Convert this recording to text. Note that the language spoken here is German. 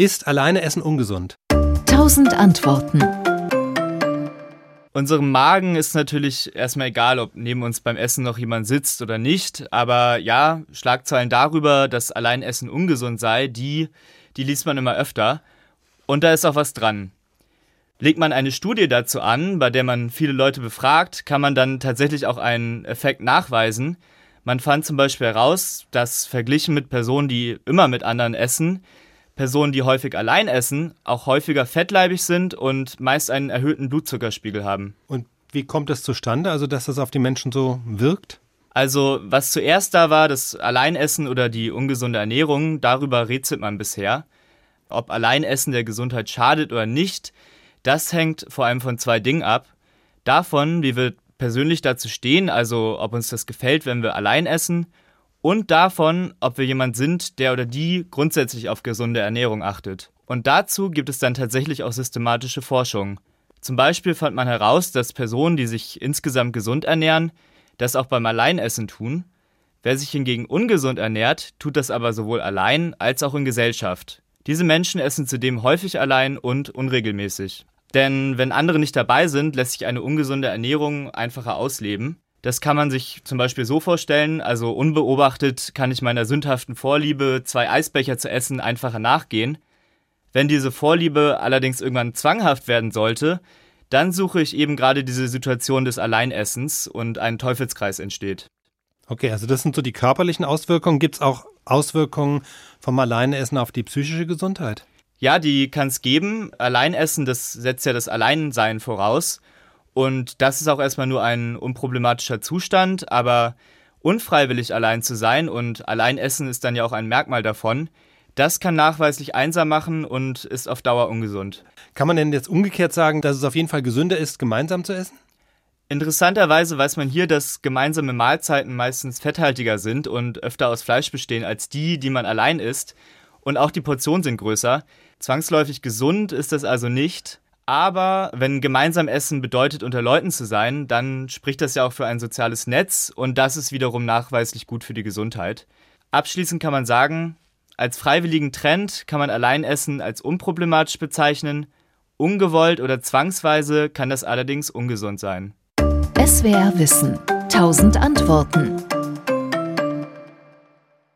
Ist alleine Essen ungesund? Tausend Antworten. Unserem Magen ist natürlich erstmal egal, ob neben uns beim Essen noch jemand sitzt oder nicht. Aber ja, Schlagzeilen darüber, dass allein Essen ungesund sei, die, die liest man immer öfter. Und da ist auch was dran. Legt man eine Studie dazu an, bei der man viele Leute befragt, kann man dann tatsächlich auch einen Effekt nachweisen. Man fand zum Beispiel heraus, dass verglichen mit Personen, die immer mit anderen essen, Personen, die häufig allein essen, auch häufiger fettleibig sind und meist einen erhöhten Blutzuckerspiegel haben. Und wie kommt das zustande, also dass das auf die Menschen so wirkt? Also, was zuerst da war, das Alleinessen oder die ungesunde Ernährung, darüber rätselt man bisher. Ob Alleinessen der Gesundheit schadet oder nicht, das hängt vor allem von zwei Dingen ab. Davon, wie wir persönlich dazu stehen, also ob uns das gefällt, wenn wir allein essen, und davon, ob wir jemand sind, der oder die grundsätzlich auf gesunde Ernährung achtet. Und dazu gibt es dann tatsächlich auch systematische Forschung. Zum Beispiel fand man heraus, dass Personen, die sich insgesamt gesund ernähren, das auch beim Alleinessen tun. Wer sich hingegen ungesund ernährt, tut das aber sowohl allein als auch in Gesellschaft. Diese Menschen essen zudem häufig allein und unregelmäßig. Denn wenn andere nicht dabei sind, lässt sich eine ungesunde Ernährung einfacher ausleben. Das kann man sich zum Beispiel so vorstellen, also unbeobachtet kann ich meiner sündhaften Vorliebe, zwei Eisbecher zu essen, einfacher nachgehen. Wenn diese Vorliebe allerdings irgendwann zwanghaft werden sollte, dann suche ich eben gerade diese Situation des Alleinessens und ein Teufelskreis entsteht. Okay, also das sind so die körperlichen Auswirkungen. Gibt es auch Auswirkungen vom Alleinessen auf die psychische Gesundheit? Ja, die kann es geben. Alleinessen, das setzt ja das Alleinsein voraus. Und das ist auch erstmal nur ein unproblematischer Zustand, aber unfreiwillig allein zu sein und allein essen ist dann ja auch ein Merkmal davon. Das kann nachweislich einsam machen und ist auf Dauer ungesund. Kann man denn jetzt umgekehrt sagen, dass es auf jeden Fall gesünder ist, gemeinsam zu essen? Interessanterweise weiß man hier, dass gemeinsame Mahlzeiten meistens fetthaltiger sind und öfter aus Fleisch bestehen als die, die man allein isst. Und auch die Portionen sind größer. Zwangsläufig gesund ist das also nicht. Aber wenn gemeinsam Essen bedeutet, unter Leuten zu sein, dann spricht das ja auch für ein soziales Netz und das ist wiederum nachweislich gut für die Gesundheit. Abschließend kann man sagen, als freiwilligen Trend kann man Alleinessen als unproblematisch bezeichnen. Ungewollt oder zwangsweise kann das allerdings ungesund sein. SWR Wissen. Tausend Antworten.